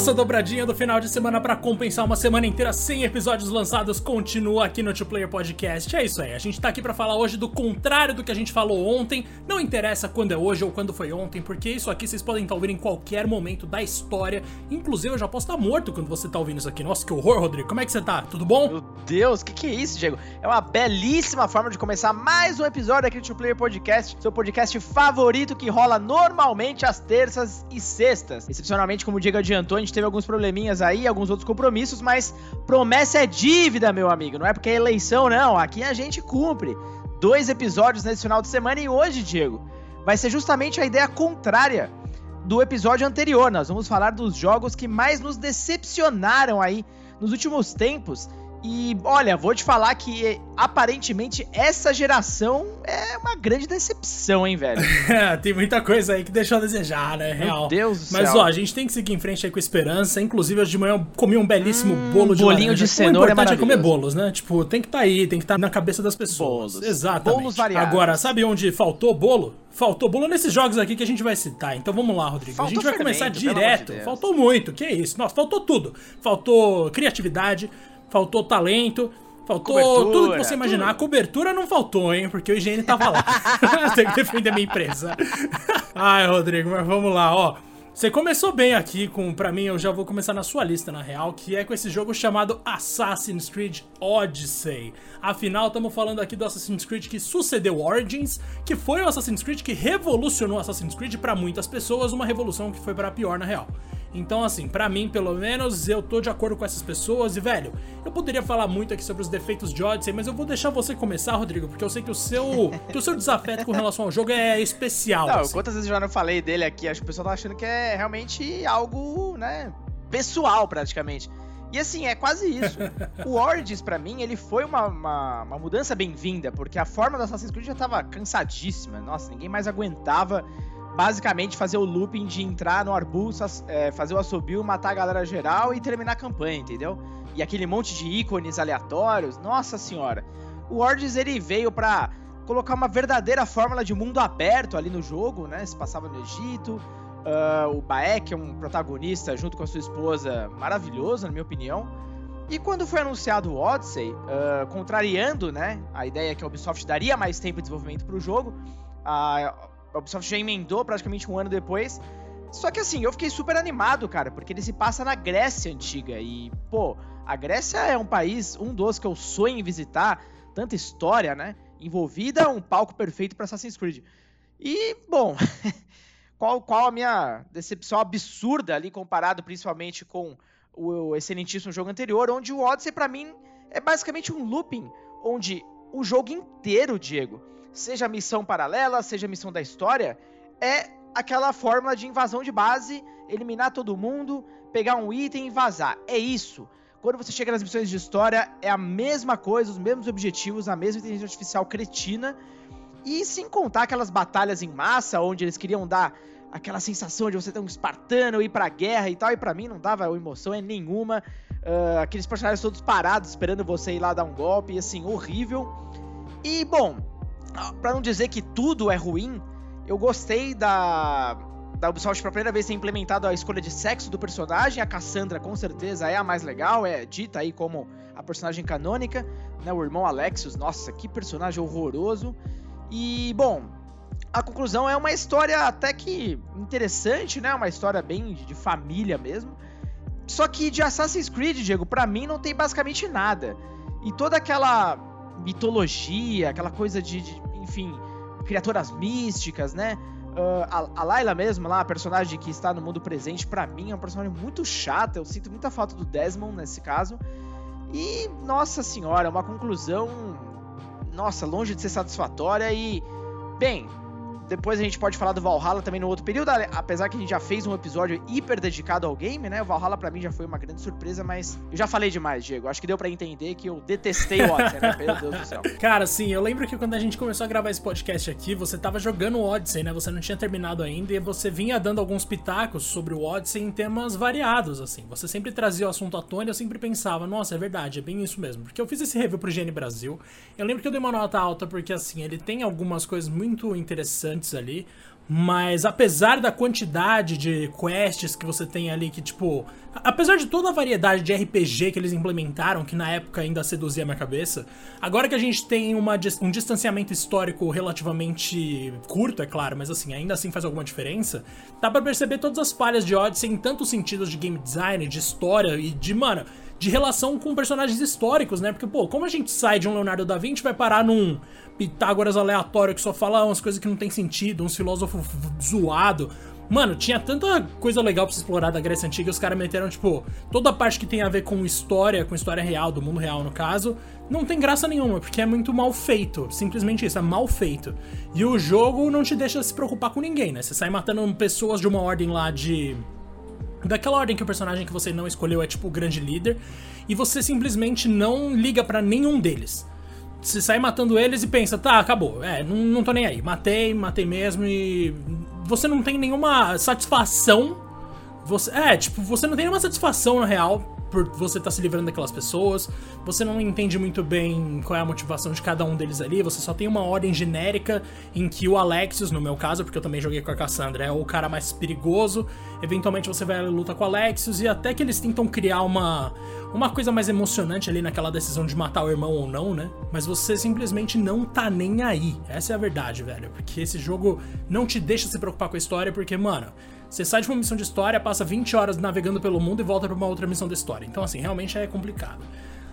Nossa dobradinha do final de semana para compensar uma semana inteira sem episódios lançados continua aqui no Two Player Podcast. É isso aí, a gente tá aqui para falar hoje do contrário do que a gente falou ontem. Não interessa quando é hoje ou quando foi ontem, porque isso aqui vocês podem estar ouvindo em qualquer momento da história. Inclusive, eu já posso estar morto quando você tá ouvindo isso aqui. Nossa, que horror, Rodrigo. Como é que você tá? Tudo bom? Meu Deus, que, que é isso, Diego? É uma belíssima forma de começar mais um episódio aqui do Two Player Podcast, seu podcast favorito que rola normalmente às terças e sextas. Excepcionalmente, como o Diego adiantou, a gente teve alguns probleminhas aí, alguns outros compromissos, mas promessa é dívida, meu amigo. Não é porque é eleição, não. Aqui a gente cumpre. Dois episódios nesse final de semana e hoje, Diego, vai ser justamente a ideia contrária do episódio anterior. Nós vamos falar dos jogos que mais nos decepcionaram aí nos últimos tempos e olha, vou te falar que aparentemente essa geração é uma grande decepção, hein, velho? É, tem muita coisa aí que deixou a desejar, né? Real. Meu Deus do Mas, céu. ó, a gente tem que seguir em frente aí com esperança. Inclusive, hoje de manhã eu comi um belíssimo Hum, bolo de bolinho laranja. de cenoura O importante é é comer bolos, né? Tipo, tem que estar tá aí, tem que estar na cabeça das pessoas. Bolos. Exatamente. Bolos variados. Agora, sabe onde faltou bolo? Faltou bolo nesses jogos aqui que a gente vai citar. Então vamos lá, Rodrigo. Faltou a gente vai começar fermento, de direto. Deus. faltou muito. Que isso? Nossa, faltou tudo. Faltou criatividade, faltou talento. Faltou Cobertura, tudo que você imaginar. A cobertura não faltou, hein? Porque o higiene tava lá. Tem que defender a minha empresa. Ai, Rodrigo, mas vamos lá, ó. Você começou bem aqui com, pra mim, eu já vou começar na sua lista, na real, que é com esse jogo chamado Assassin's Creed Odyssey. Afinal, estamos falando aqui do Assassin's Creed que sucedeu Origins, que foi o Assassin's Creed que revolucionou Assassin's Creed pra muitas pessoas, uma revolução que foi pra pior, na real. Então, assim, pra mim, pelo menos, eu tô de acordo com essas pessoas. E, velho, eu poderia falar muito aqui sobre os defeitos de Odyssey, mas eu vou deixar você começar, Rodrigo, porque eu sei que o seu, que o seu desafeto com relação ao jogo é especial. Não, assim. quantas vezes eu já não falei dele aqui? Acho que o pessoal tá achando que é realmente algo, né, pessoal praticamente. E assim, é quase isso. o Origins, pra mim, ele foi uma, uma, uma mudança bem-vinda, porque a forma do Assassin's Creed já tava cansadíssima. Nossa, ninguém mais aguentava basicamente fazer o looping de entrar no arbusto, é, fazer o assobio, matar a galera geral e terminar a campanha, entendeu? E aquele monte de ícones aleatórios, nossa senhora. O Origins, ele veio pra colocar uma verdadeira fórmula de mundo aberto ali no jogo, né? Se passava no Egito. Ah, o Baek é um protagonista junto com a sua esposa maravilhoso, na minha opinião. E quando foi anunciado o Odyssey, ah, contrariando né, a ideia que a Ubisoft daria mais tempo de desenvolvimento para o jogo, a a Ubisoft já emendou praticamente um ano depois. Só que assim, eu fiquei super animado, cara, porque ele se passa na Grécia antiga. E, pô, a Grécia é um país, um dos que eu sonho em visitar, tanta história, né? Envolvida, um palco perfeito para Assassin's Creed. E, bom, qual, qual a minha decepção absurda ali, comparado principalmente com o excelentíssimo jogo anterior, onde o Odyssey, pra mim, é basicamente um looping, onde o jogo inteiro, Diego, seja missão paralela, seja missão da história, é aquela fórmula de invasão de base, eliminar todo mundo, pegar um item e vazar. É isso. Quando você chega nas missões de história, é a mesma coisa, os mesmos objetivos, a mesma inteligência artificial cretina. E sem contar aquelas batalhas em massa, onde eles queriam dar aquela sensação de você ter um espartano, ir pra guerra e tal, e pra mim não dava emoção é nenhuma. Ah, aqueles personagens todos parados, esperando você ir lá dar um golpe, e assim, horrível. E, bom, pra não dizer que tudo é ruim, eu gostei da, da Ubisoft pela primeira vez ter implementado a escolha de sexo do personagem. A Cassandra, com certeza, é a mais legal, é dita aí como a personagem canônica, né? O irmão Alexios, nossa, que personagem horroroso. E, bom, a conclusão é uma história até que interessante, né? Uma história bem de família mesmo. Só que de Assassin's Creed, Diego, pra mim não tem basicamente nada. E toda aquela mitologia, aquela coisa de, de, enfim, criaturas místicas, né? Ah, a, a Layla mesmo, lá, a personagem que está no mundo presente, pra mim é um personagem muito chata. Eu sinto muita falta do Desmond nesse caso. E, nossa senhora, uma conclusão, nossa, longe de ser satisfatória e, bem, depois a gente pode falar do Valhalla também no outro período, apesar que a gente já fez um episódio hiper dedicado ao game, né? O Valhalla pra mim já foi uma grande surpresa, mas eu já falei demais, Diego. Acho que deu pra entender que eu detestei o Odyssey, né? Meu Deus do céu. Cara, sim, eu lembro que quando a gente começou a gravar esse podcast aqui, você tava jogando o Odyssey, né? Você não tinha terminado ainda e você vinha dando alguns pitacos sobre o Odyssey em temas variados, assim. Você sempre trazia o assunto à tona e eu sempre pensava, nossa, é verdade, é bem isso mesmo. Porque eu fiz esse review pro GN Brasil. Eu lembro que eu dei uma nota alta porque, assim, ele tem algumas coisas muito interessantes ali. Mas apesar da quantidade de quests que você tem ali, que tipo. Apesar de toda a variedade de RPG que eles implementaram, que na época ainda seduzia minha cabeça, agora que a gente tem uma, um distanciamento histórico relativamente curto, é claro, mas assim, ainda assim faz alguma diferença, dá pra perceber todas as falhas de Odyssey em tantos sentidos de game design, de história e de, mano, de relação com personagens históricos, né? Porque, pô, como a gente sai de um Leonardo da Vinci vai parar num Pitágoras aleatório que só fala umas coisas que não tem sentido, uns filósofos zoado. Mano, tinha tanta coisa legal pra se explorar da Grécia Antiga, os caras meteram, tipo, toda a parte que tem a ver com história, com história real, do mundo real no caso, não tem graça nenhuma, porque é muito mal feito. Simplesmente isso, é mal feito. E o jogo não te deixa se preocupar com ninguém, né? Você sai matando pessoas de uma ordem lá de. Daquela ordem que o personagem que você não escolheu é tipo o grande líder, e você simplesmente não liga para nenhum deles. Você sai matando eles e pensa, tá, acabou. É, não, não tô nem aí. Matei, matei mesmo e. Você não tem nenhuma satisfação. Você, é, tipo, você não tem nenhuma satisfação na real por você estar tá se livrando daquelas pessoas. Você não entende muito bem qual é a motivação de cada um deles ali. Você só tem uma ordem genérica em que o Alexios, no meu caso, porque eu também joguei com a Cassandra, é o cara mais perigoso. Eventualmente você vai luta com o Alexios e até que eles tentam criar uma uma coisa mais emocionante ali naquela decisão de matar o irmão ou não, né? Mas você simplesmente não tá nem aí. Essa é a verdade, velho. Porque esse jogo não te deixa se preocupar com a história, porque, mano, você sai de uma missão de história, passa 20 horas navegando pelo mundo e volta para uma outra missão de história. Então, assim, realmente é complicado.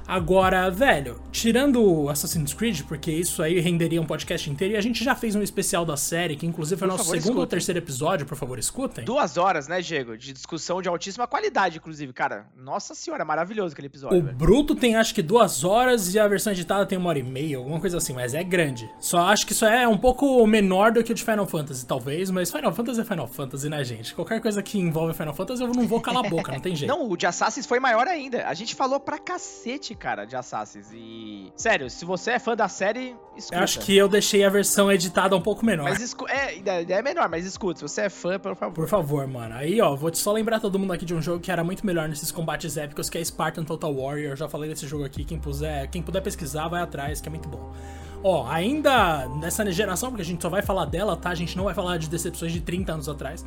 Agora, velho, tirando Assassin's Creed, porque isso aí renderia um podcast inteiro, e a gente já fez um especial da série, que inclusive foi nosso favor, segundo escutem. ou terceiro episódio, por favor, escutem. Duas horas, né, Diego? De discussão de altíssima qualidade, inclusive, cara. Nossa senhora, maravilhoso aquele episódio. O velho. Bruto tem acho que duas horas e a versão editada tem uma hora e meia, alguma coisa assim, mas é grande. Só acho que isso é um pouco menor do que o de Final Fantasy, talvez, mas Final Fantasy é Final Fantasy, né, gente? Qualquer coisa que envolve Final Fantasy eu não vou calar a boca, não tem jeito. Não, o de Assassin's foi maior ainda. A gente falou pra cacete, cara, de Assassin's. E. Sério, se você é fã da série, escuta. Eu acho que eu deixei a versão editada um pouco menor. Mas escu... é, é menor, mas escuta. Se você é fã, por favor. Por favor, mano. Aí, ó, vou só lembrar todo mundo aqui de um jogo que era muito melhor nesses combates épicos, que é Spartan Total Warrior. Eu já falei desse jogo aqui. Quem puder, quem puder pesquisar, vai atrás, que é muito bom. Ó, ainda nessa geração, porque a gente só vai falar dela, tá? A gente não vai falar de decepções de 30 anos atrás.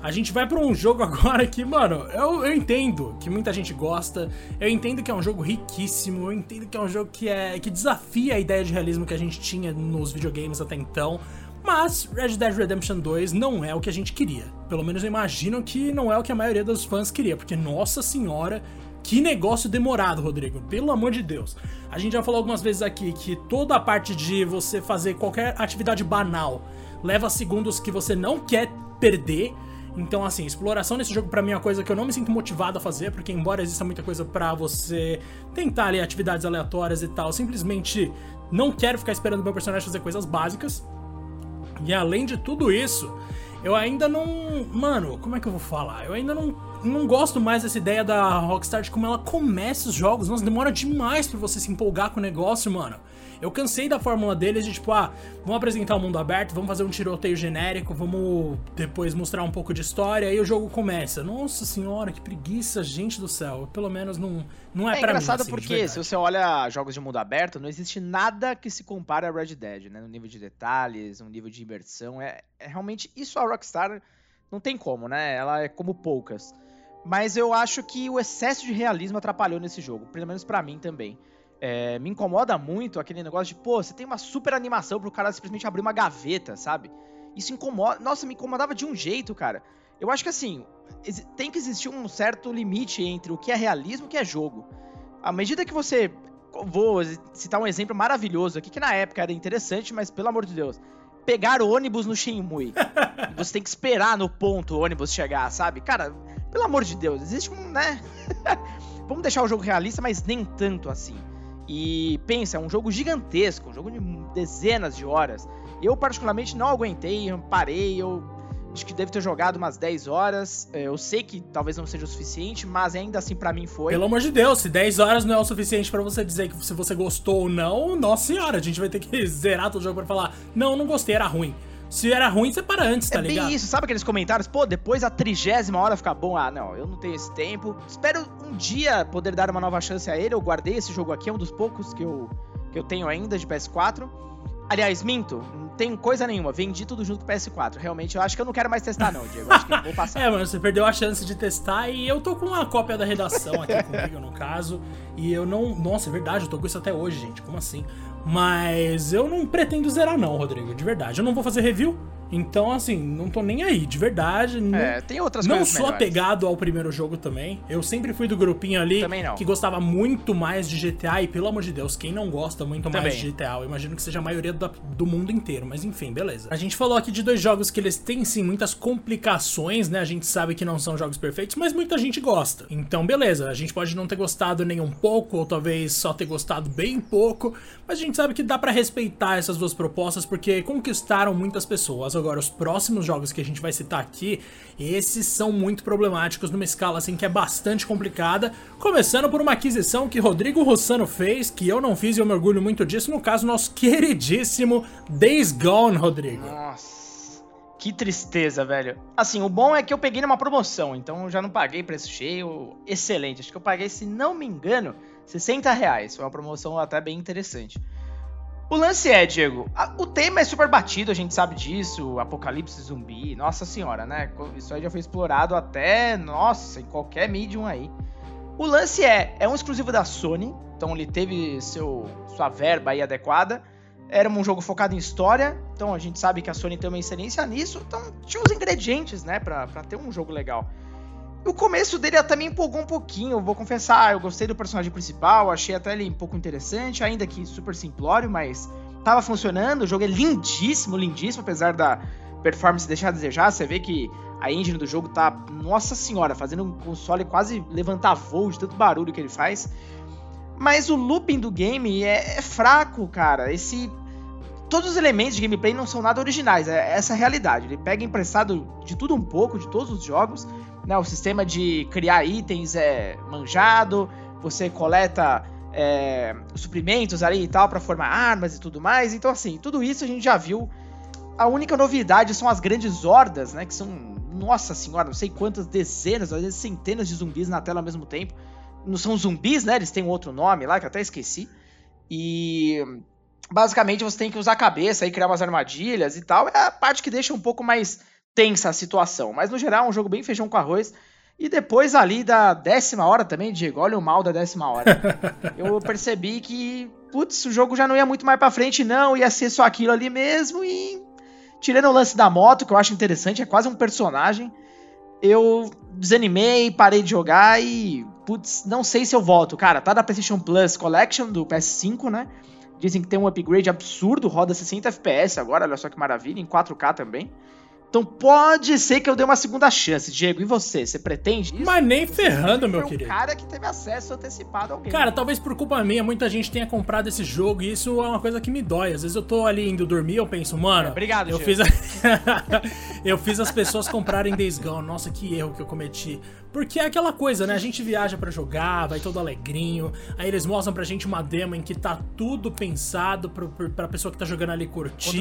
A gente vai para um jogo agora que, mano, eu, eu entendo que muita gente gosta, eu entendo que é um jogo riquíssimo, eu entendo que é um jogo que, é, que desafia a ideia de realismo que a gente tinha nos videogames até então, mas Red Dead Redemption 2 não é o que a gente queria. Pelo menos eu imagino que não é o que a maioria dos fãs queria, porque, nossa senhora, que negócio demorado, Rodrigo. Pelo amor de Deus. A gente já falou algumas vezes aqui que toda a parte de você fazer qualquer atividade banal leva segundos que você não quer perder então, assim, exploração nesse jogo para mim é uma coisa que eu não me sinto motivado a fazer, porque embora exista muita coisa para você tentar ali atividades aleatórias e tal, simplesmente não quero ficar esperando meu personagem fazer coisas básicas. E além de tudo isso, eu ainda não. Mano, como é que eu vou falar? Eu ainda não, não gosto mais dessa ideia da Rockstar de como ela começa os jogos. Nossa, demora demais para você se empolgar com o negócio, mano. Eu cansei da fórmula deles de tipo, ah, vamos apresentar o um mundo aberto, vamos fazer um tiroteio genérico, vamos depois mostrar um pouco de história, aí o jogo começa. Nossa senhora, que preguiça, gente do céu. Pelo menos não, não é, é pra mim. É engraçado assim, porque se você olha jogos de mundo aberto, não existe nada que se compare a Red Dead, né? No nível de detalhes, no nível de imersão. É, é realmente isso a Rockstar não tem como, né? Ela é como poucas. Mas eu acho que o excesso de realismo atrapalhou nesse jogo, pelo menos para mim também. É, me incomoda muito aquele negócio de, pô, você tem uma super animação pro cara simplesmente abrir uma gaveta, sabe? Isso incomoda. Nossa, me incomodava de um jeito, cara. Eu acho que assim, tem que existir um certo limite entre o que é realismo e o que é jogo. À medida que você. Vou citar um exemplo maravilhoso aqui, que na época era interessante, mas pelo amor de Deus. Pegar ônibus no Shenmue. você tem que esperar no ponto o ônibus chegar, sabe? Cara, pelo amor de Deus, existe um, né? Vamos deixar o jogo realista, mas nem tanto assim. E pensa, é um jogo gigantesco, um jogo de dezenas de horas. Eu, particularmente, não aguentei, parei, eu acho que devo ter jogado umas 10 horas. É, eu sei que talvez não seja o suficiente, mas ainda assim para mim foi. Pelo amor de Deus, se 10 horas não é o suficiente para você dizer que se você gostou ou não, nossa senhora, a gente vai ter que zerar todo o jogo para falar, não, não gostei, era ruim. Se era ruim, você para antes, tá é ligado? É isso, sabe aqueles comentários? Pô, depois a trigésima hora fica bom. Ah, não, eu não tenho esse tempo. Espero um dia poder dar uma nova chance a ele. Eu guardei esse jogo aqui, é um dos poucos que eu, que eu tenho ainda de PS4. Aliás, minto, não tem coisa nenhuma. Vendi tudo junto com o PS4. Realmente, eu acho que eu não quero mais testar, não, Diego. Acho que vou passar. é, mano, você perdeu a chance de testar e eu tô com uma cópia da redação aqui comigo, no caso. E eu não. Nossa, é verdade, eu tô com isso até hoje, gente. Como assim? Mas eu não pretendo zerar, não, Rodrigo, de verdade. Eu não vou fazer review. Então, assim, não tô nem aí, de verdade. Não, é, tem outras não sou melhores. apegado ao primeiro jogo também. Eu sempre fui do grupinho ali que gostava muito mais de GTA. E, pelo amor de Deus, quem não gosta muito também. mais de GTA? Eu imagino que seja a maioria do, do mundo inteiro. Mas enfim, beleza. A gente falou aqui de dois jogos que eles têm, sim, muitas complicações, né? A gente sabe que não são jogos perfeitos, mas muita gente gosta. Então, beleza. A gente pode não ter gostado nem um pouco, ou talvez só ter gostado bem pouco. Mas a gente sabe que dá para respeitar essas duas propostas porque conquistaram muitas pessoas. Agora, os próximos jogos que a gente vai citar aqui, esses são muito problemáticos numa escala assim que é bastante complicada. Começando por uma aquisição que Rodrigo Rossano fez, que eu não fiz e eu me orgulho muito disso, no caso, nosso queridíssimo Days Gone, Rodrigo. Nossa, que tristeza, velho. Assim, o bom é que eu peguei numa promoção, então eu já não paguei preço cheio, excelente. Acho que eu paguei, se não me engano, 60 reais. Foi uma promoção até bem interessante. O lance é, Diego, a, o tema é super batido, a gente sabe disso, apocalipse zumbi, nossa senhora, né? Isso aí já foi explorado até, nossa, em qualquer medium aí. O lance é, é um exclusivo da Sony, então ele teve seu, sua verba aí adequada. Era um jogo focado em história, então a gente sabe que a Sony tem uma excelência nisso, então tinha os ingredientes, né, pra, pra ter um jogo legal. O começo dele até me empolgou um pouquinho, vou confessar, eu gostei do personagem principal, achei até ele um pouco interessante, ainda que super simplório, mas tava funcionando, o jogo é lindíssimo, lindíssimo, apesar da performance deixar a desejar, você vê que a engine do jogo tá, nossa senhora, fazendo um console quase levantar voo de tanto barulho que ele faz. Mas o looping do game é, é fraco, cara. Esse todos os elementos de gameplay não são nada originais, é essa a realidade. Ele pega emprestado de tudo um pouco, de todos os jogos. Né? O sistema de criar itens é manjado, você coleta é, suprimentos ali e tal para formar armas e tudo mais. Então, assim, tudo isso a gente já viu. A única novidade são as grandes hordas, né? Que são, nossa senhora, não sei quantas dezenas, às vezes centenas de zumbis na tela ao mesmo tempo. Não são zumbis, né? Eles têm um outro nome lá que eu até esqueci. E basicamente você tem que usar a cabeça e criar umas armadilhas e tal. É a parte que deixa um pouco mais tensa a situação. Mas no geral é um jogo bem feijão com arroz. E depois ali da décima hora também, Diego, olha o mal da décima hora. eu percebi que, putz, o jogo já não ia muito mais pra frente, não. Ia ser só aquilo ali mesmo. E tirando o lance da moto, que eu acho interessante, é quase um personagem. Eu desanimei, parei de jogar e, putz, não sei se eu volto. Cara, tá da PlayStation Plus Collection do PS5, né? Dizem que tem um upgrade absurdo, roda 60 FPS agora, olha só que maravilha, em 4K também. Então pode ser que eu dê uma segunda chance. Diego, e você? Você pretende isso? Mas nem ferrando, meu Foi querido. um cara que teve acesso antecipado ao game. Cara, talvez por culpa minha, muita gente tenha comprado esse jogo e isso é uma coisa que me dói. Às vezes eu tô ali indo dormir eu penso, mano. Obrigado, eu Diego. fiz, a... eu fiz as pessoas comprarem Days Gone. Nossa, que erro que eu cometi. Porque é aquela coisa, né? A gente viaja para jogar, vai todo alegrinho. Aí eles mostram pra gente uma demo em que tá tudo pensado pro, pro, pra pessoa que tá jogando ali curtir.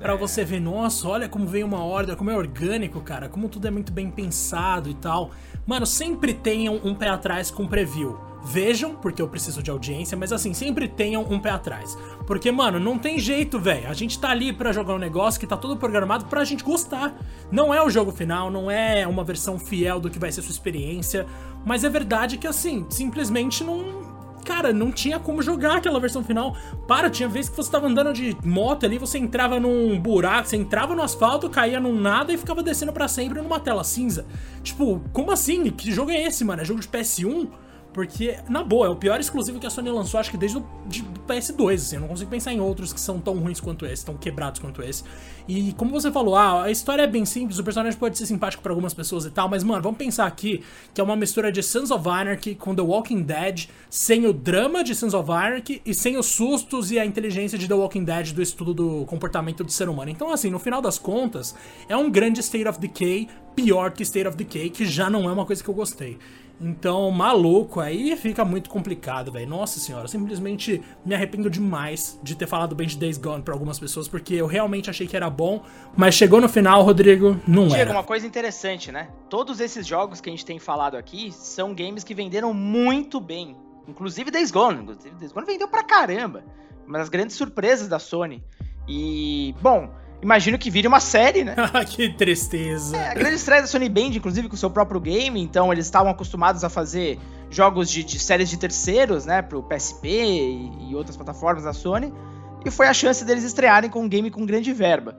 Pra é. você ver, nossa, olha como veio uma ordem, como é orgânico, cara. Como tudo é muito bem pensado e tal. Mano, sempre tenham um pé atrás com preview. Vejam, porque eu preciso de audiência, mas assim, sempre tenham um pé atrás. Porque, mano, não tem jeito, velho. A gente tá ali pra jogar um negócio que tá todo programado pra gente gostar. Não é o jogo final, não é uma versão fiel do que vai ser sua experiência. Mas é verdade que, assim, simplesmente não. Cara, não tinha como jogar aquela versão final. Para, tinha vez que você tava andando de moto ali, você entrava num buraco, você entrava no asfalto, caía num nada e ficava descendo pra sempre numa tela cinza. Tipo, como assim? Que jogo é esse, mano? É jogo de PS1? Porque, na boa, é o pior exclusivo que a Sony lançou, acho que desde o de, do PS2, assim. Eu não consigo pensar em outros que são tão ruins quanto esse, tão quebrados quanto esse. E como você falou, ah, a história é bem simples, o personagem pode ser simpático pra algumas pessoas e tal, mas, mano, vamos pensar aqui que é uma mistura de Sons of Anarchy com The Walking Dead, sem o drama de Sons of Anarchy e sem os sustos e a inteligência de The Walking Dead do estudo do comportamento do ser humano. Então, assim, no final das contas, é um grande State of Decay, pior que State of Decay, que já não é uma coisa que eu gostei. Então, maluco, aí fica muito complicado, velho. Nossa senhora, simplesmente me arrependo demais de ter falado bem de Days Gone pra algumas pessoas, porque eu realmente achei que era bom, mas chegou no final, Rodrigo, não Diego, era. uma coisa interessante, né? Todos esses jogos que a gente tem falado aqui são games que venderam muito bem. Inclusive Days Gone. Inclusive Days Gone vendeu pra caramba. Uma das grandes surpresas da Sony. E, bom, imagino que vire uma série, né? que tristeza. É, a grande estreia da Sony Band, inclusive, com o seu próprio game, então eles estavam acostumados a fazer jogos de, de séries de terceiros, né, pro PSP e, e, outras plataformas da Sony, e foi a chance deles estrearem com um game com grande verba.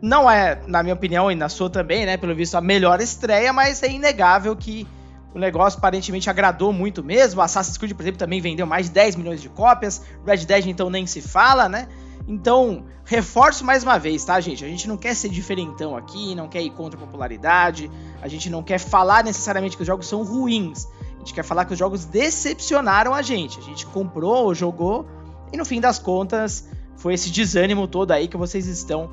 Não é, na minha opinião, e na sua também, né, pelo visto, a melhor estreia, mas é inegável que o negócio aparentemente agradou muito mesmo. Assassin's Creed, por exemplo, também vendeu mais de 10 milhões de cópias. Red Dead, então, nem se fala, né? Então, reforço mais uma vez, tá, gente? A gente não quer ser diferentão aqui, não quer ir contra a popularidade, a gente não quer falar necessariamente que os jogos são ruins. A gente quer falar que os jogos decepcionaram a gente. A gente comprou, jogou, e no fim das contas, foi esse desânimo todo aí que vocês estão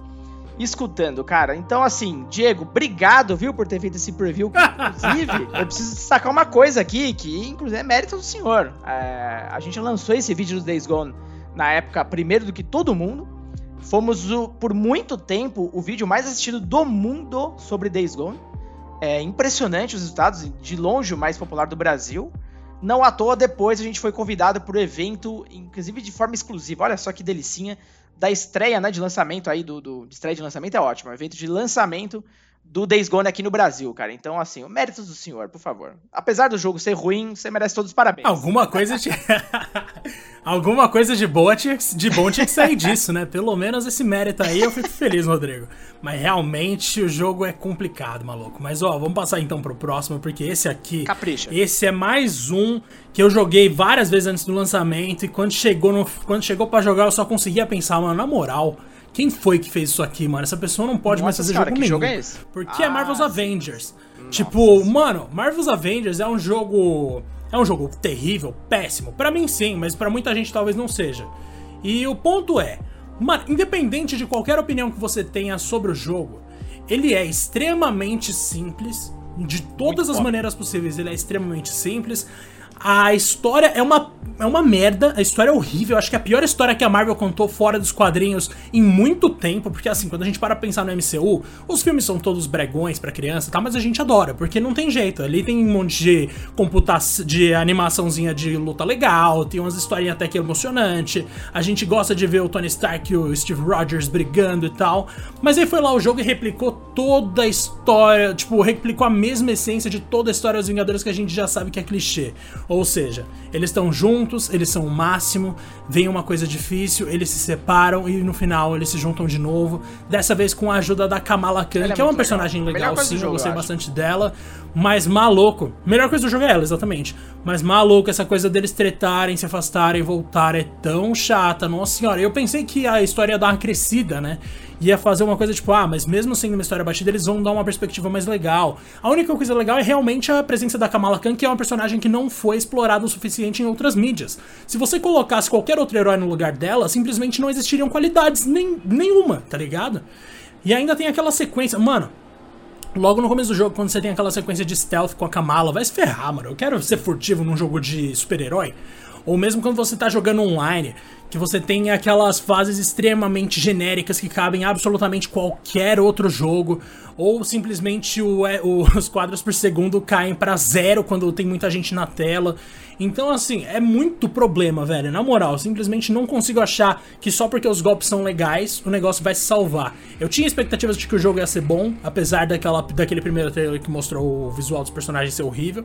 escutando, cara. Então, assim, Diego, obrigado, viu, por ter feito esse preview. Inclusive, eu preciso destacar uma coisa aqui, que inclusive é mérito do senhor. É, a gente lançou esse vídeo do Days Gone na época primeiro do que todo mundo. Fomos o, por muito tempo o vídeo mais assistido do mundo sobre Days Gone. É impressionante os resultados, de longe o mais popular do Brasil. Não à toa, depois a gente foi convidado para o evento, inclusive de forma exclusiva. Olha só que delicinha da estreia, né, de lançamento aí do, do de estreia de lançamento é ótimo, evento de lançamento do Days Gone aqui no Brasil, cara. Então, assim, o mérito do senhor, por favor. Apesar do jogo ser ruim, você merece todos os parabéns. Alguma coisa de... Alguma coisa de boa tinha, de bom tinha que sair disso, né? Pelo menos esse mérito aí eu fico feliz, Rodrigo. Mas realmente o jogo é complicado, maluco. Mas ó, vamos passar então pro próximo, porque esse aqui. Capricha. Esse é mais um que eu joguei várias vezes antes do lançamento. E quando chegou, no, quando chegou para jogar, eu só conseguia pensar, mano, na moral. Quem foi que fez isso aqui, mano? Essa pessoa não pode Nossa mais fazer senhora, jogo que nenhum. Jogo é esse? Porque é ah, é Marvel's sim. Avengers. Nossa. Tipo, mano, Marvel's Avengers é um jogo é um jogo terrível, péssimo. Para mim sim, mas para muita gente talvez não seja. E o ponto é, mano, independente de qualquer opinião que você tenha sobre o jogo, ele é extremamente simples, de todas Muito as bom. maneiras possíveis, ele é extremamente simples. A história é uma, é uma merda, a história é horrível. Acho que é a pior história que a Marvel contou fora dos quadrinhos em muito tempo. Porque, assim, quando a gente para pensar no MCU, os filmes são todos bregões para criança, tá? Mas a gente adora, porque não tem jeito. Ali tem um monte de computação, de animaçãozinha de luta legal, tem umas historinhas até que emocionante. A gente gosta de ver o Tony Stark e o Steve Rogers brigando e tal. Mas aí foi lá o jogo e replicou toda a história, tipo, replicou a mesma essência de toda a história dos Vingadores que a gente já sabe que é clichê. Ou seja, eles estão juntos, eles são o máximo, vem uma coisa difícil, eles se separam e no final eles se juntam de novo. Dessa vez com a ajuda da Kamala Khan, é que é uma personagem legal, legal sim, jogo, eu gostei eu bastante dela. Mas maluco, melhor coisa do jogo é ela, exatamente. Mas maluco, essa coisa deles tretarem, se afastarem, voltar é tão chata, nossa senhora. Eu pensei que a história ia dar uma crescida, né? Ia fazer uma coisa tipo, ah, mas mesmo sendo uma história batida, eles vão dar uma perspectiva mais legal. A única coisa legal é realmente a presença da Kamala Khan, que é uma personagem que não foi explorada o suficiente em outras mídias. Se você colocasse qualquer outro herói no lugar dela, simplesmente não existiriam qualidades nem, nenhuma, tá ligado? E ainda tem aquela sequência. Mano, Logo no começo do jogo, quando você tem aquela sequência de stealth com a Kamala, vai se ferrar, mano. Eu quero ser furtivo num jogo de super-herói. Ou mesmo quando você tá jogando online, que você tem aquelas fases extremamente genéricas que cabem absolutamente qualquer outro jogo, ou simplesmente o, é, o, os quadros por segundo caem para zero quando tem muita gente na tela. Então, assim, é muito problema, velho. Na moral, simplesmente não consigo achar que só porque os golpes são legais o negócio vai se salvar. Eu tinha expectativas de que o jogo ia ser bom, apesar daquela, daquele primeiro trailer que mostrou o visual dos personagens ser horrível.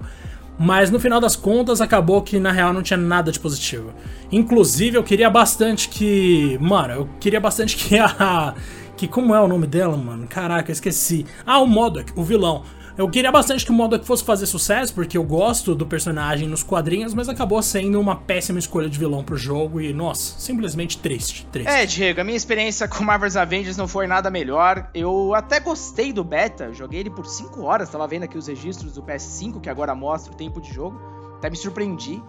Mas no final das contas acabou que na real não tinha nada de positivo. Inclusive eu queria bastante que. Mano, eu queria bastante que a. Que como é o nome dela, mano? Caraca, esqueci. Ah, o Modok, o vilão. Eu queria bastante que o Modok fosse fazer sucesso, porque eu gosto do personagem nos quadrinhos, mas acabou sendo uma péssima escolha de vilão pro jogo e, nossa, simplesmente triste, triste. É, Diego, a minha experiência com Marvel's Avengers não foi nada melhor. Eu até gostei do beta, joguei ele por 5 horas, tava vendo aqui os registros do PS5, que agora mostra o tempo de jogo. Até me surpreendi.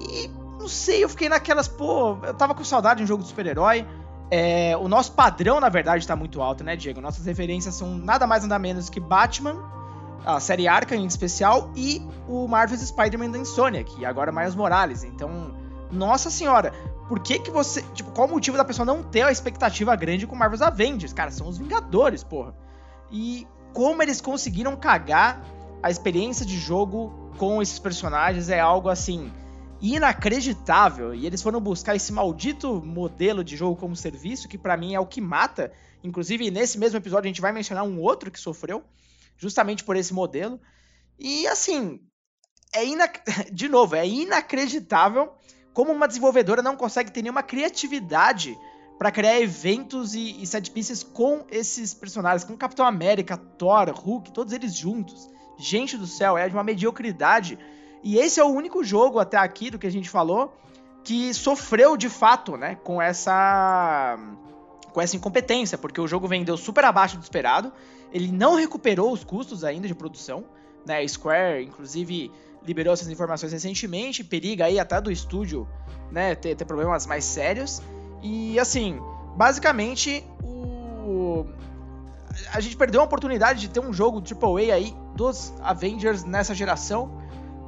E não sei, eu fiquei naquelas, pô, eu tava com saudade de um jogo de super-herói. É, o nosso padrão, na verdade, tá muito alto, né, Diego? Nossas referências são nada mais nada menos que Batman a série Arkham em especial e o Marvel's Spider-Man da Insônia, que agora é Miles Morales. Então, nossa senhora, por que que você, tipo, qual o motivo da pessoa não ter a expectativa grande com Marvel's Avengers? Cara, são os Vingadores, porra. E como eles conseguiram cagar a experiência de jogo com esses personagens é algo assim inacreditável. E eles foram buscar esse maldito modelo de jogo como serviço, que para mim é o que mata. Inclusive, nesse mesmo episódio, a gente vai mencionar um outro que sofreu, justamente por esse modelo. E assim, é inac... de novo, é inacreditável como uma desenvolvedora não consegue ter nenhuma criatividade para criar eventos e, e set pieces com esses personagens, com Capitão América, Thor, Hulk, todos eles juntos. Gente do céu, é de uma mediocridade. E esse é o único jogo até aqui do que a gente falou que sofreu de fato, né, com essa com essa incompetência, porque o jogo vendeu super abaixo do esperado, ele não recuperou os custos ainda de produção, né? Square, inclusive, liberou essas informações recentemente, periga aí até do estúdio, né, ter, ter problemas mais sérios. E assim, basicamente, o a gente perdeu a oportunidade de ter um jogo AAA aí dos Avengers nessa geração.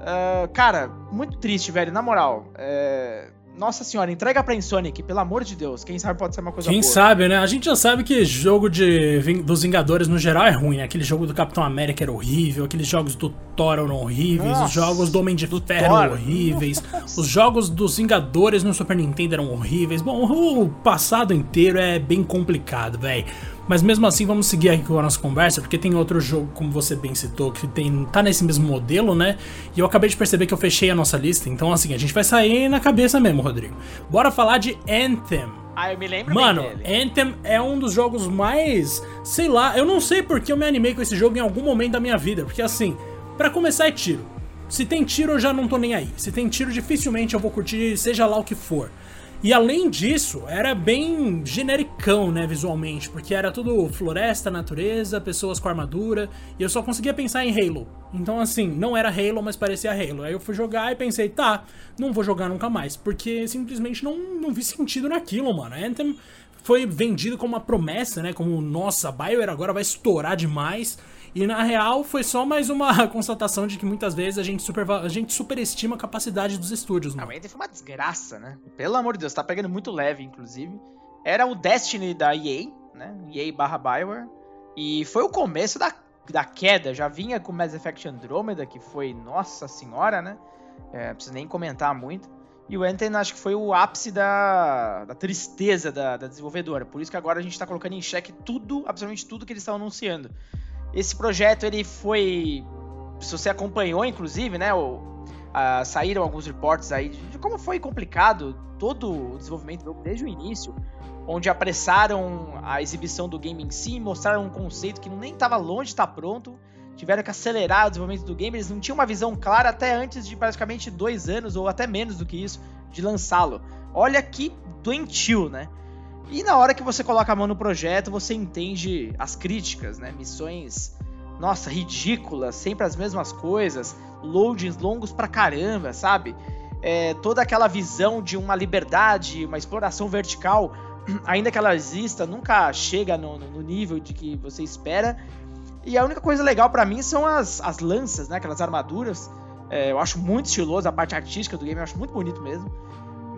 Uh, cara, muito triste, velho, na moral. É... Nossa senhora, entrega pra Insonic, pelo amor de Deus. Quem sabe pode ser uma coisa Quem boa. sabe, né? A gente já sabe que jogo de, dos Vingadores no geral é ruim, né? Aquele jogo do Capitão América era horrível, aqueles jogos do Thor eram horríveis, Nossa, os jogos do Homem de Ferro eram horríveis, Nossa. os jogos dos Vingadores no Super Nintendo eram horríveis. Bom, o passado inteiro é bem complicado, velho. Mas mesmo assim, vamos seguir aqui com a nossa conversa, porque tem outro jogo, como você bem citou, que tem, tá nesse mesmo modelo, né? E eu acabei de perceber que eu fechei a nossa lista. Então, assim, a gente vai sair na cabeça mesmo, Rodrigo. Bora falar de Anthem. Ah, eu me lembro Mano, Anthem é um dos jogos mais. Sei lá, eu não sei porque eu me animei com esse jogo em algum momento da minha vida. Porque assim, para começar é tiro. Se tem tiro, eu já não tô nem aí. Se tem tiro, dificilmente eu vou curtir, seja lá o que for. E além disso, era bem genericão, né, visualmente, porque era tudo floresta, natureza, pessoas com armadura, e eu só conseguia pensar em Halo. Então, assim, não era Halo, mas parecia Halo. Aí eu fui jogar e pensei, tá, não vou jogar nunca mais, porque simplesmente não, não vi sentido naquilo, mano. Anthem foi vendido como uma promessa, né, como, nossa, BioWare agora vai estourar demais. E na real foi só mais uma constatação de que muitas vezes a gente, super, a gente superestima a capacidade dos estúdios. Mano. Ah, foi uma desgraça, né? Pelo amor de Deus, tá pegando muito leve, inclusive. Era o Destiny da EA, né? EA barra Bioware. E foi o começo da, da queda. Já vinha com Mass Effect Andromeda, que foi, nossa senhora, né? É, não preciso nem comentar muito. E o Anthem acho que foi o ápice da, da tristeza da, da, desenvolvedora. Por isso que agora a gente tá colocando em xeque tudo, absolutamente tudo que eles estão anunciando. Esse projeto ele foi, se você acompanhou, inclusive, né? O, uh, saíram alguns reportes aí de, de, como foi complicado todo o desenvolvimento do jogo desde o início, onde apressaram a exibição do game em si, mostraram um conceito que nem estava longe de estar tá pronto, tiveram que acelerar o desenvolvimento do game, eles não tinham uma visão clara até antes de praticamente dois anos ou até menos do que isso de lançá-lo. Olha que doentio, né? E na hora que você coloca a mão no projeto, você entende as críticas, né? Missões, nossa, ridículas, sempre as mesmas coisas, loadings longos pra caramba, sabe? É, toda aquela visão de uma liberdade, uma exploração vertical, ainda que ela exista, nunca chega no, no nível de que você espera. E a única coisa legal para mim são as, as lanças, né? Aquelas armaduras. É, eu acho muito estiloso, a parte artística do game eu acho muito bonito mesmo.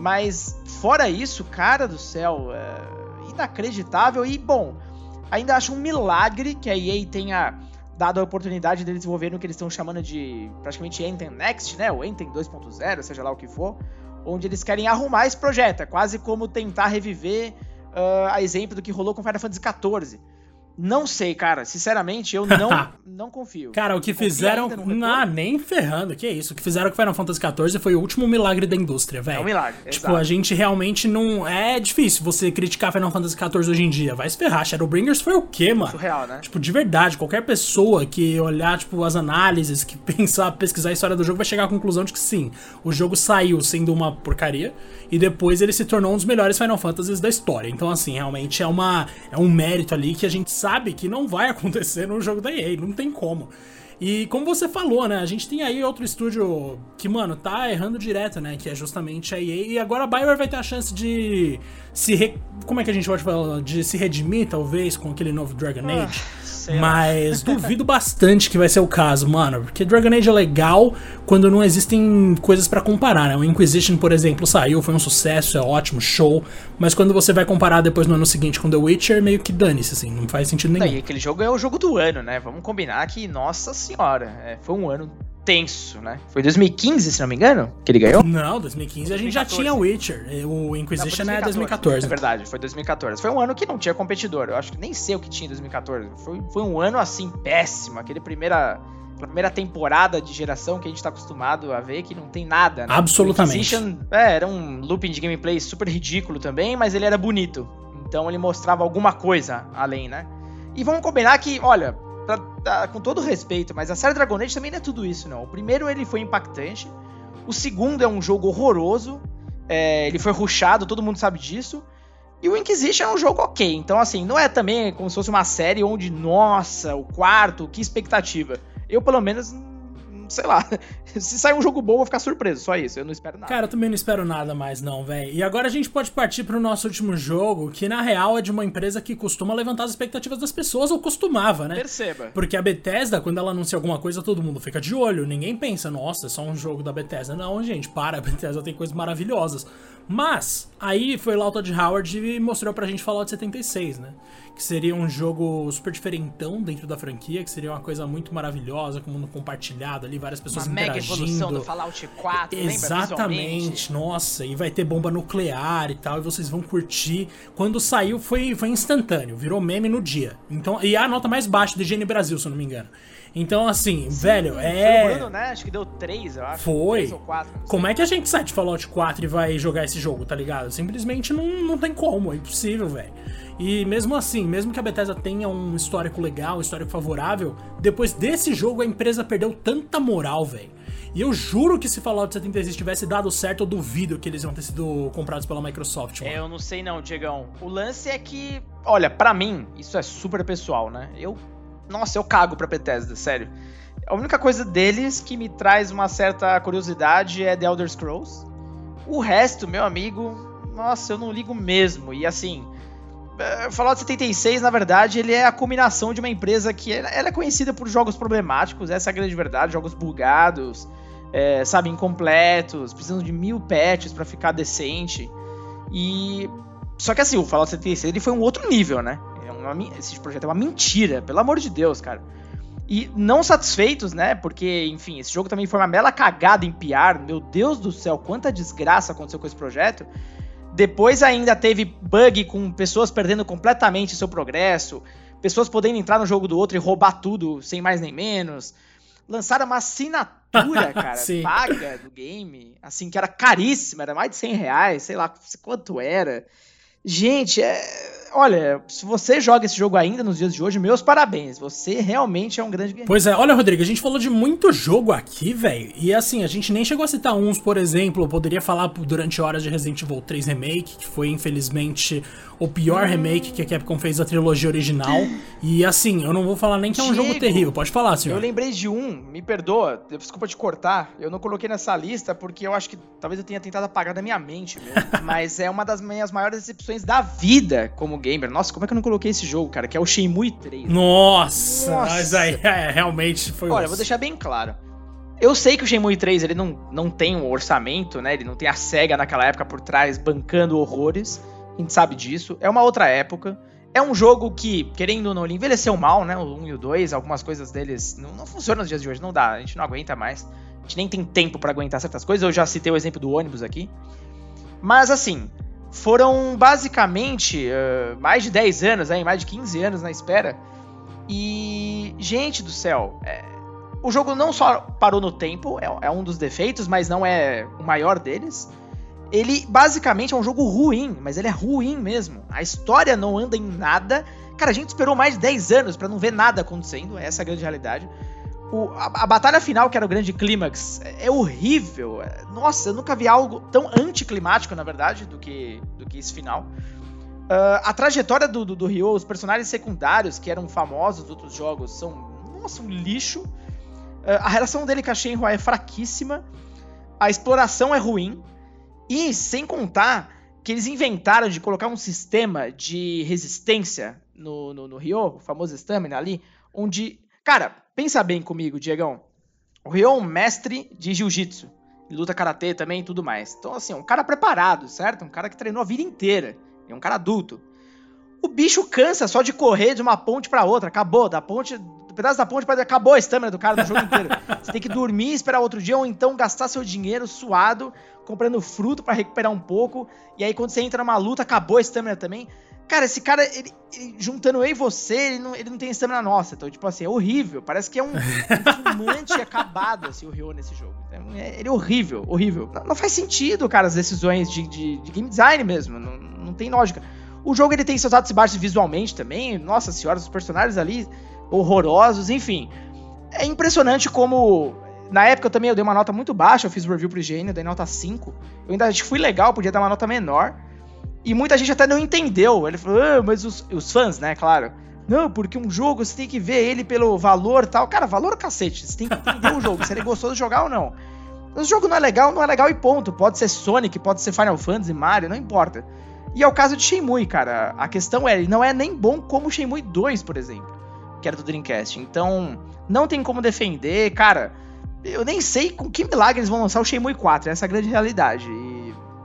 Mas fora isso, cara do céu, é inacreditável. E bom, ainda acho um milagre que a EA tenha dado a oportunidade deles desenvolverem o que eles estão chamando de praticamente Enten Next, né? O Enten 2.0, seja lá o que for, onde eles querem arrumar esse projeto. É quase como tentar reviver uh, a exemplo do que rolou com Final Fantasy XIV não sei, cara. Sinceramente, eu não, não confio. Cara, o que fizeram. Não, nem ferrando. Que é isso? O que fizeram com Final Fantasy XIV foi o último milagre da indústria, velho. É um milagre. Tipo, exato. a gente realmente não. É difícil você criticar Final Fantasy XIV hoje em dia. Vai se ferrar. Shadowbringers foi o quê, mano? Surreal, né? Tipo, de verdade, qualquer pessoa que olhar, tipo, as análises, que pensar, pesquisar a história do jogo, vai chegar à conclusão de que sim, o jogo saiu sendo uma porcaria e depois ele se tornou um dos melhores Final Fantasies da história. Então, assim, realmente é, uma, é um mérito ali que a gente sabe que não vai acontecer no jogo da EA, não tem como. E como você falou, né? A gente tem aí outro estúdio que, mano, tá errando direto, né? Que é justamente a EA. E agora a Bioware vai ter a chance de se. Re... Como é que a gente pode falar? De se redimir, talvez, com aquele novo Dragon ah. Age. Ah mas duvido bastante que vai ser o caso, mano. Porque Dragon Age é legal quando não existem coisas para comparar, né? O Inquisition, por exemplo, saiu, foi um sucesso, é ótimo, show. Mas quando você vai comparar depois no ano seguinte com The Witcher, meio que dane-se, assim, não faz sentido nenhum. E aquele jogo é o jogo do ano, né? Vamos combinar que, nossa senhora, é, foi um ano tenso, né? Foi 2015, se não me engano, que ele ganhou? Não, 2015 a gente 2014. já tinha Witcher. O Inquisition não, 2014, é 2014. É verdade, foi 2014. Foi um ano que não tinha competidor. Eu acho que nem sei o que tinha em 2014. Foi, foi um ano assim péssimo. Aquele primeira primeira temporada de geração que a gente tá acostumado a ver, que não tem nada. Né? Absolutamente. é, era um looping de gameplay super ridículo também, mas ele era bonito. Então ele mostrava alguma coisa além, né? E vamos combinar que, olha, pra, pra, com todo respeito, mas a série Dragon Age também não é tudo isso, não. O primeiro ele foi impactante, o segundo é um jogo horroroso, é, ele foi ruxado, todo mundo sabe disso. E o Inquisition é um jogo ok. Então, assim, não é também como se fosse uma série onde, nossa, o quarto, que expectativa. Eu, pelo menos, sei lá. Se sair um jogo bom, eu vou ficar surpreso. Só isso. Eu não espero nada. Cara, eu também não espero nada mais, não, velho. E agora a gente pode partir pro nosso último jogo, que na real é de uma empresa que costuma levantar as expectativas das pessoas, ou costumava, né? Perceba. Porque a Bethesda, quando ela anuncia alguma coisa, todo mundo fica de olho. Ninguém pensa, nossa, é só um jogo da Bethesda. Não, gente, para. A Bethesda tem coisas maravilhosas. Mas, aí foi lá o Todd Howard e mostrou pra gente Fallout 76, né? Que seria um jogo super diferentão dentro da franquia, que seria uma coisa muito maravilhosa, com o mundo compartilhado ali, várias pessoas uma interagindo. Mega evolução do Fallout 4, Exatamente, nossa, e vai ter bomba nuclear e tal, e vocês vão curtir. Quando saiu foi, foi instantâneo, virou meme no dia. Então, e a nota mais baixa do IGN Brasil, se eu não me engano. Então, assim, Sim, velho, é. Foi o Bruno, né? Acho que deu 3, eu acho. Foi. 3 ou 4. Como é que a gente sai de Fallout 4 e vai jogar esse jogo, tá ligado? Simplesmente não, não tem como, é impossível, velho. E mesmo assim, mesmo que a Bethesda tenha um histórico legal, um histórico favorável, depois desse jogo a empresa perdeu tanta moral, velho. E eu juro que se Fallout 76 tivesse dado certo, eu duvido que eles iam ter sido comprados pela Microsoft. Mano. É, eu não sei não, Diegão. O lance é que, olha, para mim, isso é super pessoal, né? Eu nossa, eu cago pra Bethesda, sério. A única coisa deles que me traz uma certa curiosidade é The Elder Scrolls. O resto, meu amigo, nossa, eu não ligo mesmo. E assim, é, Fallout 76, na verdade, ele é a combinação de uma empresa que ela é conhecida por jogos problemáticos, essa é a grande verdade, jogos bugados, é, sabe, incompletos, precisando de mil patches para ficar decente. E só que assim, o Fallout 76 ele foi um outro nível, né? Uma, esse projeto é uma mentira, pelo amor de Deus, cara. E não satisfeitos, né? Porque, enfim, esse jogo também foi uma bela cagada em PR. Meu Deus do céu, quanta desgraça aconteceu com esse projeto. Depois ainda teve bug com pessoas perdendo completamente seu progresso, pessoas podendo entrar no jogo do outro e roubar tudo sem mais nem menos. Lançaram uma assinatura, cara, paga do game, assim, que era caríssima, era mais de 100 reais, sei lá quanto era. Gente, é... olha, se você joga esse jogo ainda nos dias de hoje, meus parabéns. Você realmente é um grande guerreiro. Pois é, olha, Rodrigo, a gente falou de muito jogo aqui, velho. E assim, a gente nem chegou a citar uns, por exemplo, eu poderia falar durante horas de Resident Evil 3 Remake, que foi infelizmente o pior remake que a Capcom fez da trilogia original. E assim, eu não vou falar nem que é um Diego, jogo terrível. Pode falar, senhor. Eu lembrei de um, me perdoa, desculpa te cortar. Eu não coloquei nessa lista porque eu acho que talvez eu tenha tentado apagar da minha mente, mesmo. Mas é uma das minhas maiores decepções da vida como gamer. Nossa, como é que eu não coloquei esse jogo, cara? Que é o Shenmue 3. Nossa, Nossa. mas aí é, realmente foi Olha, vou deixar bem claro. Eu sei que o Shenmue 3 ele não, não tem um orçamento, né? Ele não tem a SEGA naquela época por trás bancando horrores a gente sabe disso. É uma outra época. É um jogo que, querendo ou não, ele envelheceu mal, né? O 1 e o 2, algumas coisas deles não, não funcionam nos dias de hoje, não dá, a gente não aguenta mais. A gente nem tem tempo para aguentar certas coisas. Eu já citei o exemplo do ônibus aqui. Mas assim, foram basicamente uh, mais de 10 anos, aí, mais de 15 anos na espera. E, gente do céu, é, o jogo não só parou no tempo, é, é um dos defeitos, mas não é o maior deles ele basicamente é um jogo ruim, mas ele é ruim mesmo. A história não anda em nada. Cara, a gente esperou mais de 10 anos para não ver nada acontecendo, essa é a grande realidade. O, a, a, batalha final, que era o grande clímax, é, é horrível. É, nossa, eu nunca vi algo tão anticlimático, na verdade, do que, do que esse final. Uh, a trajetória do, do, do Ryo, os personagens secundários que eram famosos dos outros jogos, são, nossa, um lixo. Uh, a relação dele com a Shenhua é fraquíssima. A exploração é ruim. E sem contar que eles inventaram de colocar um sistema de resistência no, no, no Ryo, o famoso Stamina ali, onde. Cara, pensa bem comigo, Diegão. O Ryo é um mestre de jiu-jitsu. Luta karatê também e tudo mais. Então, assim, é um cara preparado, certo? Um cara que treinou a vida inteira. É um cara adulto. O bicho cansa só de correr de uma ponte para outra. Acabou. Da ponte pedaço da ponte, acabou a estamina do cara no jogo inteiro. Você tem que dormir, esperar outro dia, ou então gastar seu dinheiro suado, comprando fruto para recuperar um pouco. E aí, quando você entra numa luta, acabou a estamina também. Cara, esse cara, ele, ele, juntando eu e você, ele não, ele não tem estamina nossa. Então, tipo assim, é horrível. Parece que é um, um fumante acabado, assim, o Ryo nesse jogo. Então, é, ele é horrível, horrível. Não, não, faz sentido, cara, as decisões de, de, de game design mesmo. Não, não tem lógica. O jogo ele tem seus altos e baixos visualmente também. Nossa senhora, os personagens ali horrorosos, enfim. É impressionante como. Na época eu também eu dei uma nota muito baixa, eu fiz o review pro eu dei nota 5. Eu ainda acho que fui legal, podia dar uma nota menor. E muita gente até não entendeu. Ele falou, ah, mas os, os fãs, né, claro. Não, porque um jogo você tem que ver ele pelo valor tal. Cara, valor cacete. Você tem que entender o jogo, se ele gostou de jogar ou não. O jogo não é legal, não é legal e ponto. Pode ser Sonic, pode ser Final Fantasy, Mario, não importa. E é o caso de Shenmue, cara. A questão é, ele não é nem bom como Shenmue 2, por exemplo, que era do Dreamcast. Então, não tem como defender, cara. Eu nem sei com que milagre eles vão lançar o Shenmue 4, essa é a grande realidade.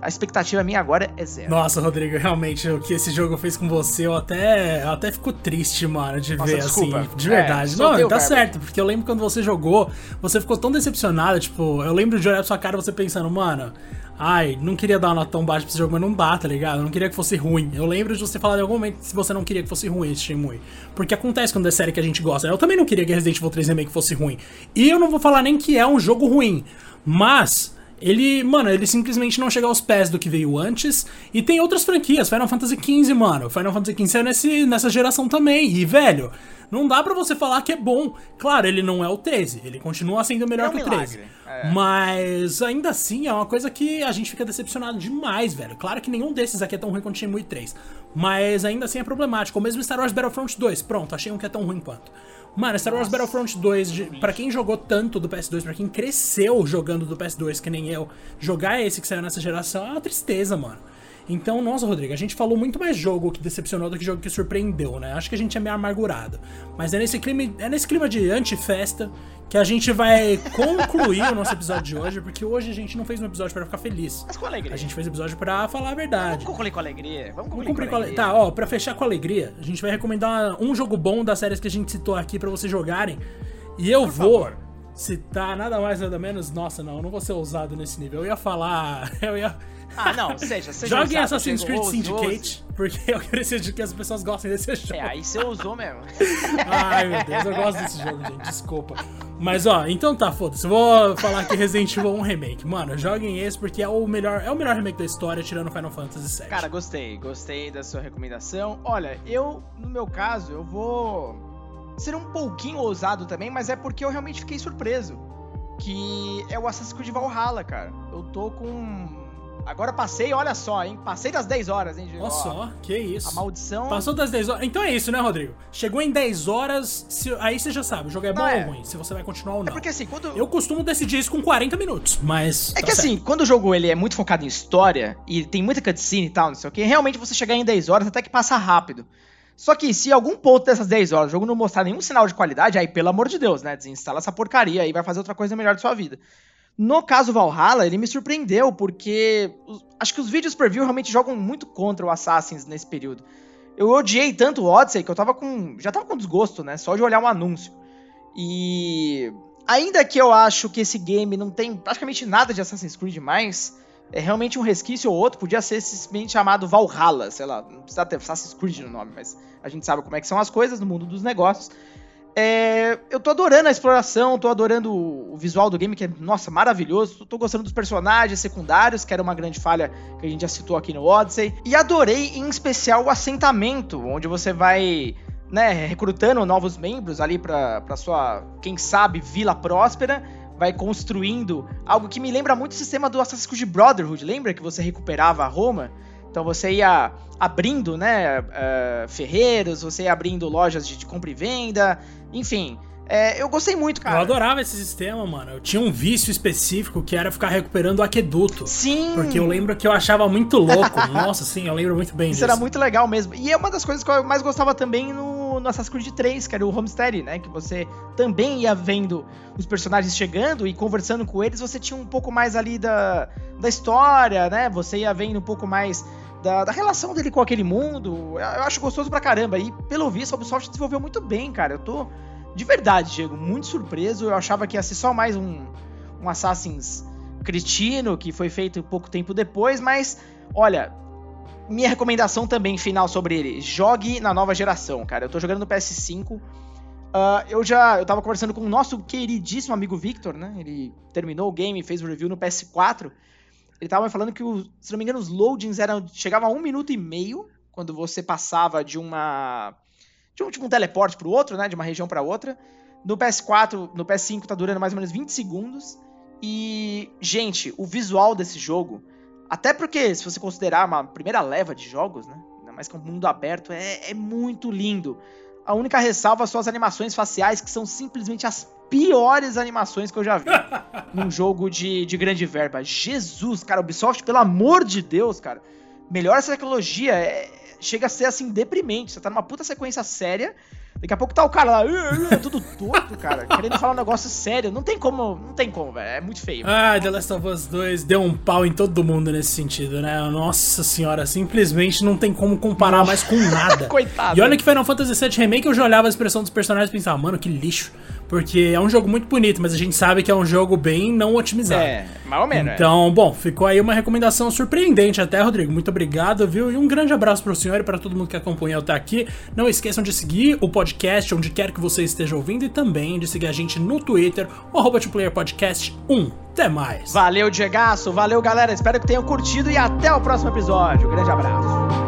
A expectativa minha agora é zero. Nossa, Rodrigo, realmente, o que esse jogo fez com você, eu até, eu até fico triste, mano, de Nossa, ver, desculpa. assim, de verdade. É, não, tá certo, porque eu lembro quando você jogou, você ficou tão decepcionado, tipo, eu lembro de olhar pra sua cara você pensando, mano, ai, não queria dar uma nota tão baixa pra esse jogo, mas não dá, tá ligado? Eu não queria que fosse ruim. Eu lembro de você falar em algum momento se você não queria que fosse ruim esse Shenmue. Porque acontece quando é série que a gente gosta. Eu também não queria que Resident Evil 3 Remake fosse ruim. E eu não vou falar nem que é um jogo ruim, mas ele, mano, ele simplesmente não chega aos pés do que veio antes. E tem outras franquias, Final Fantasy XV, mano. Final Fantasy XV saiu nesse, nessa geração também. E, velho, não dá para você falar que é bom. Claro, ele não é o 13, ele continua sendo melhor é um que o 13. É. Mas ainda assim é uma coisa que a gente fica decepcionado demais, velho. Claro que nenhum desses aqui é tão ruim quanto o Shenmue 3. Mas ainda assim é problemático. O mesmo Star Wars Battlefront 2, pronto, achei um que é tão ruim quanto. Mano, Star Wars Battlefront 2, para quem jogou tanto do PS2, para quem cresceu jogando do PS2, que nem eu, jogar esse que saiu nessa geração é uma tristeza, mano. Então, nossa, Rodrigo, a gente falou muito mais jogo que decepcionou do que jogo que surpreendeu, né? Acho que a gente é meio amargurado. Mas é nesse clima, é nesse clima de anti-festa que a gente vai concluir o nosso episódio de hoje, porque hoje a gente não fez um episódio para ficar feliz. Mas com alegria. A gente fez um episódio para falar a verdade. Vamos concluir com alegria. Vamos concluir, Vamos com, alegria. Tá, ó, pra fechar com alegria, a gente vai recomendar um jogo bom das séries que a gente citou aqui para vocês jogarem. E eu Por vou favor. citar nada mais nada menos. Nossa, não, eu não vou ser ousado nesse nível. Eu ia falar. Eu ia. Ah, não, seja, seja Joguem Assassin's Creed Syndicate, porque eu preciso que as pessoas gostem desse jogo. É, aí você usou mesmo. Ai, meu Deus, eu gosto desse jogo, gente, desculpa. Mas ó, então tá, foda-se. Vou falar que Resident Evil 1 Remake. Mano, joguem esse porque é o melhor, é o melhor remake da história, tirando Final Fantasy VII. Cara, gostei, gostei da sua recomendação. Olha, eu, no meu caso, eu vou ser um pouquinho ousado também, mas é porque eu realmente fiquei surpreso. Que é o Assassin's Creed Valhalla, cara. Eu tô com Agora passei, olha só, hein? Passei das 10 horas, hein, Olha só, que isso. A maldição. Passou das 10 horas. Então é isso, né, Rodrigo? Chegou em 10 horas, se... aí você já sabe, o jogo é não, bom é. ou ruim, se você vai continuar ou é não. É porque assim, quando. Eu costumo decidir isso com 40 minutos, mas. É tá que assim, certo. assim, quando o jogo ele é muito focado em história e tem muita cutscene e tal, não sei o que, realmente você chegar em 10 horas até que passa rápido. Só que se algum ponto dessas 10 horas o jogo não mostrar nenhum sinal de qualidade, aí pelo amor de Deus, né? Desinstala essa porcaria aí vai fazer outra coisa melhor de sua vida. No caso Valhalla, ele me surpreendeu, porque acho que os vídeos preview realmente jogam muito contra o Assassins nesse período. Eu odiei tanto o Odyssey que eu tava com. Já tava com desgosto, né? Só de olhar um anúncio. E. Ainda que eu acho que esse game não tem praticamente nada de Assassin's Creed mais, é realmente um resquício ou outro, podia ser simplesmente chamado Valhalla, sei lá, não precisa ter Assassin's Creed no nome, mas a gente sabe como é que são as coisas no mundo dos negócios. É, eu tô adorando a exploração, tô adorando o visual do game, que é, nossa, maravilhoso. Tô gostando dos personagens secundários, que era uma grande falha que a gente já citou aqui no Odyssey. E adorei, em especial, o assentamento, onde você vai né, recrutando novos membros ali pra sua, quem sabe, vila próspera. Vai construindo algo que me lembra muito o sistema do Assassin's Creed Brotherhood. Lembra que você recuperava Roma? Então você ia abrindo, né, uh, ferreiros, você ia abrindo lojas de, de compra e venda, enfim. É, eu gostei muito, cara. Eu adorava esse sistema, mano. Eu tinha um vício específico que era ficar recuperando o aqueduto. Sim. Porque eu lembro que eu achava muito louco. Nossa, sim, eu lembro muito bem Isso disso. era muito legal mesmo. E é uma das coisas que eu mais gostava também no, no Assassin's Creed 3, que era o Homestead, né? Que você também ia vendo os personagens chegando e conversando com eles. Você tinha um pouco mais ali da, da história, né? Você ia vendo um pouco mais da, da, relação dele com aquele mundo. Eu acho gostoso pra caramba. E, pelo visto, a Ubisoft desenvolveu muito bem, cara. Eu tô de verdade, Diego, muito surpreso. Eu achava que ia ser só mais um, um Assassin's cretino que foi feito pouco tempo depois, mas olha, minha recomendação também final sobre ele: jogue na nova geração, cara. Eu tô jogando no PS5. Uh, ah, eu já eu tava conversando com o nosso queridíssimo amigo Victor, né? Ele terminou o game, fez o review no PS4. Ele tava falando que, se não me engano, os loadings eram chegavam a um minuto e meio quando você passava de uma de um tipo um teleporte pro outro, né? De uma região para outra. No PS4, no PS5 tá durando mais ou menos 20 segundos. E, gente, o visual desse jogo, até porque se você considerar uma primeira leva de jogos, né? Ainda mais que é um mundo aberto, é, é muito lindo. A única ressalva são as animações faciais, que são simplesmente as piores animações que eu já vi num jogo de, de grande verba. Jesus, cara, Ubisoft, pelo amor de Deus, cara. Melhora essa tecnologia. É, chega a ser assim deprimente. Você tá numa puta sequência séria Daqui a pouco tá o cara lá, tudo torto, cara, querendo falar um negócio sério. Não tem como, não tem como, velho. É muito feio. Ah, The Last of Us 2 deu um pau em todo mundo nesse sentido, né? Nossa senhora, simplesmente não tem como comparar mais com nada. Coitado. E olha que Final Fantasy VII Remake eu já olhava a expressão dos personagens e pensava, mano, que lixo. Porque é um jogo muito bonito, mas a gente sabe que é um jogo bem não otimizado. É, mais ou menos. É. Então, é. bom, ficou aí uma recomendação surpreendente até, Rodrigo. Muito obrigado, viu? E um grande abraço pro senhor e para todo mundo que acompanhou até aqui. Não esqueçam de seguir o podcast onde quer que você esteja ouvindo e também de seguir a gente no Twitter, o arroba Podcast 1. Até mais. Valeu, Diegaço. Valeu, galera. Espero que tenham curtido e até o próximo episódio. Um grande abraço.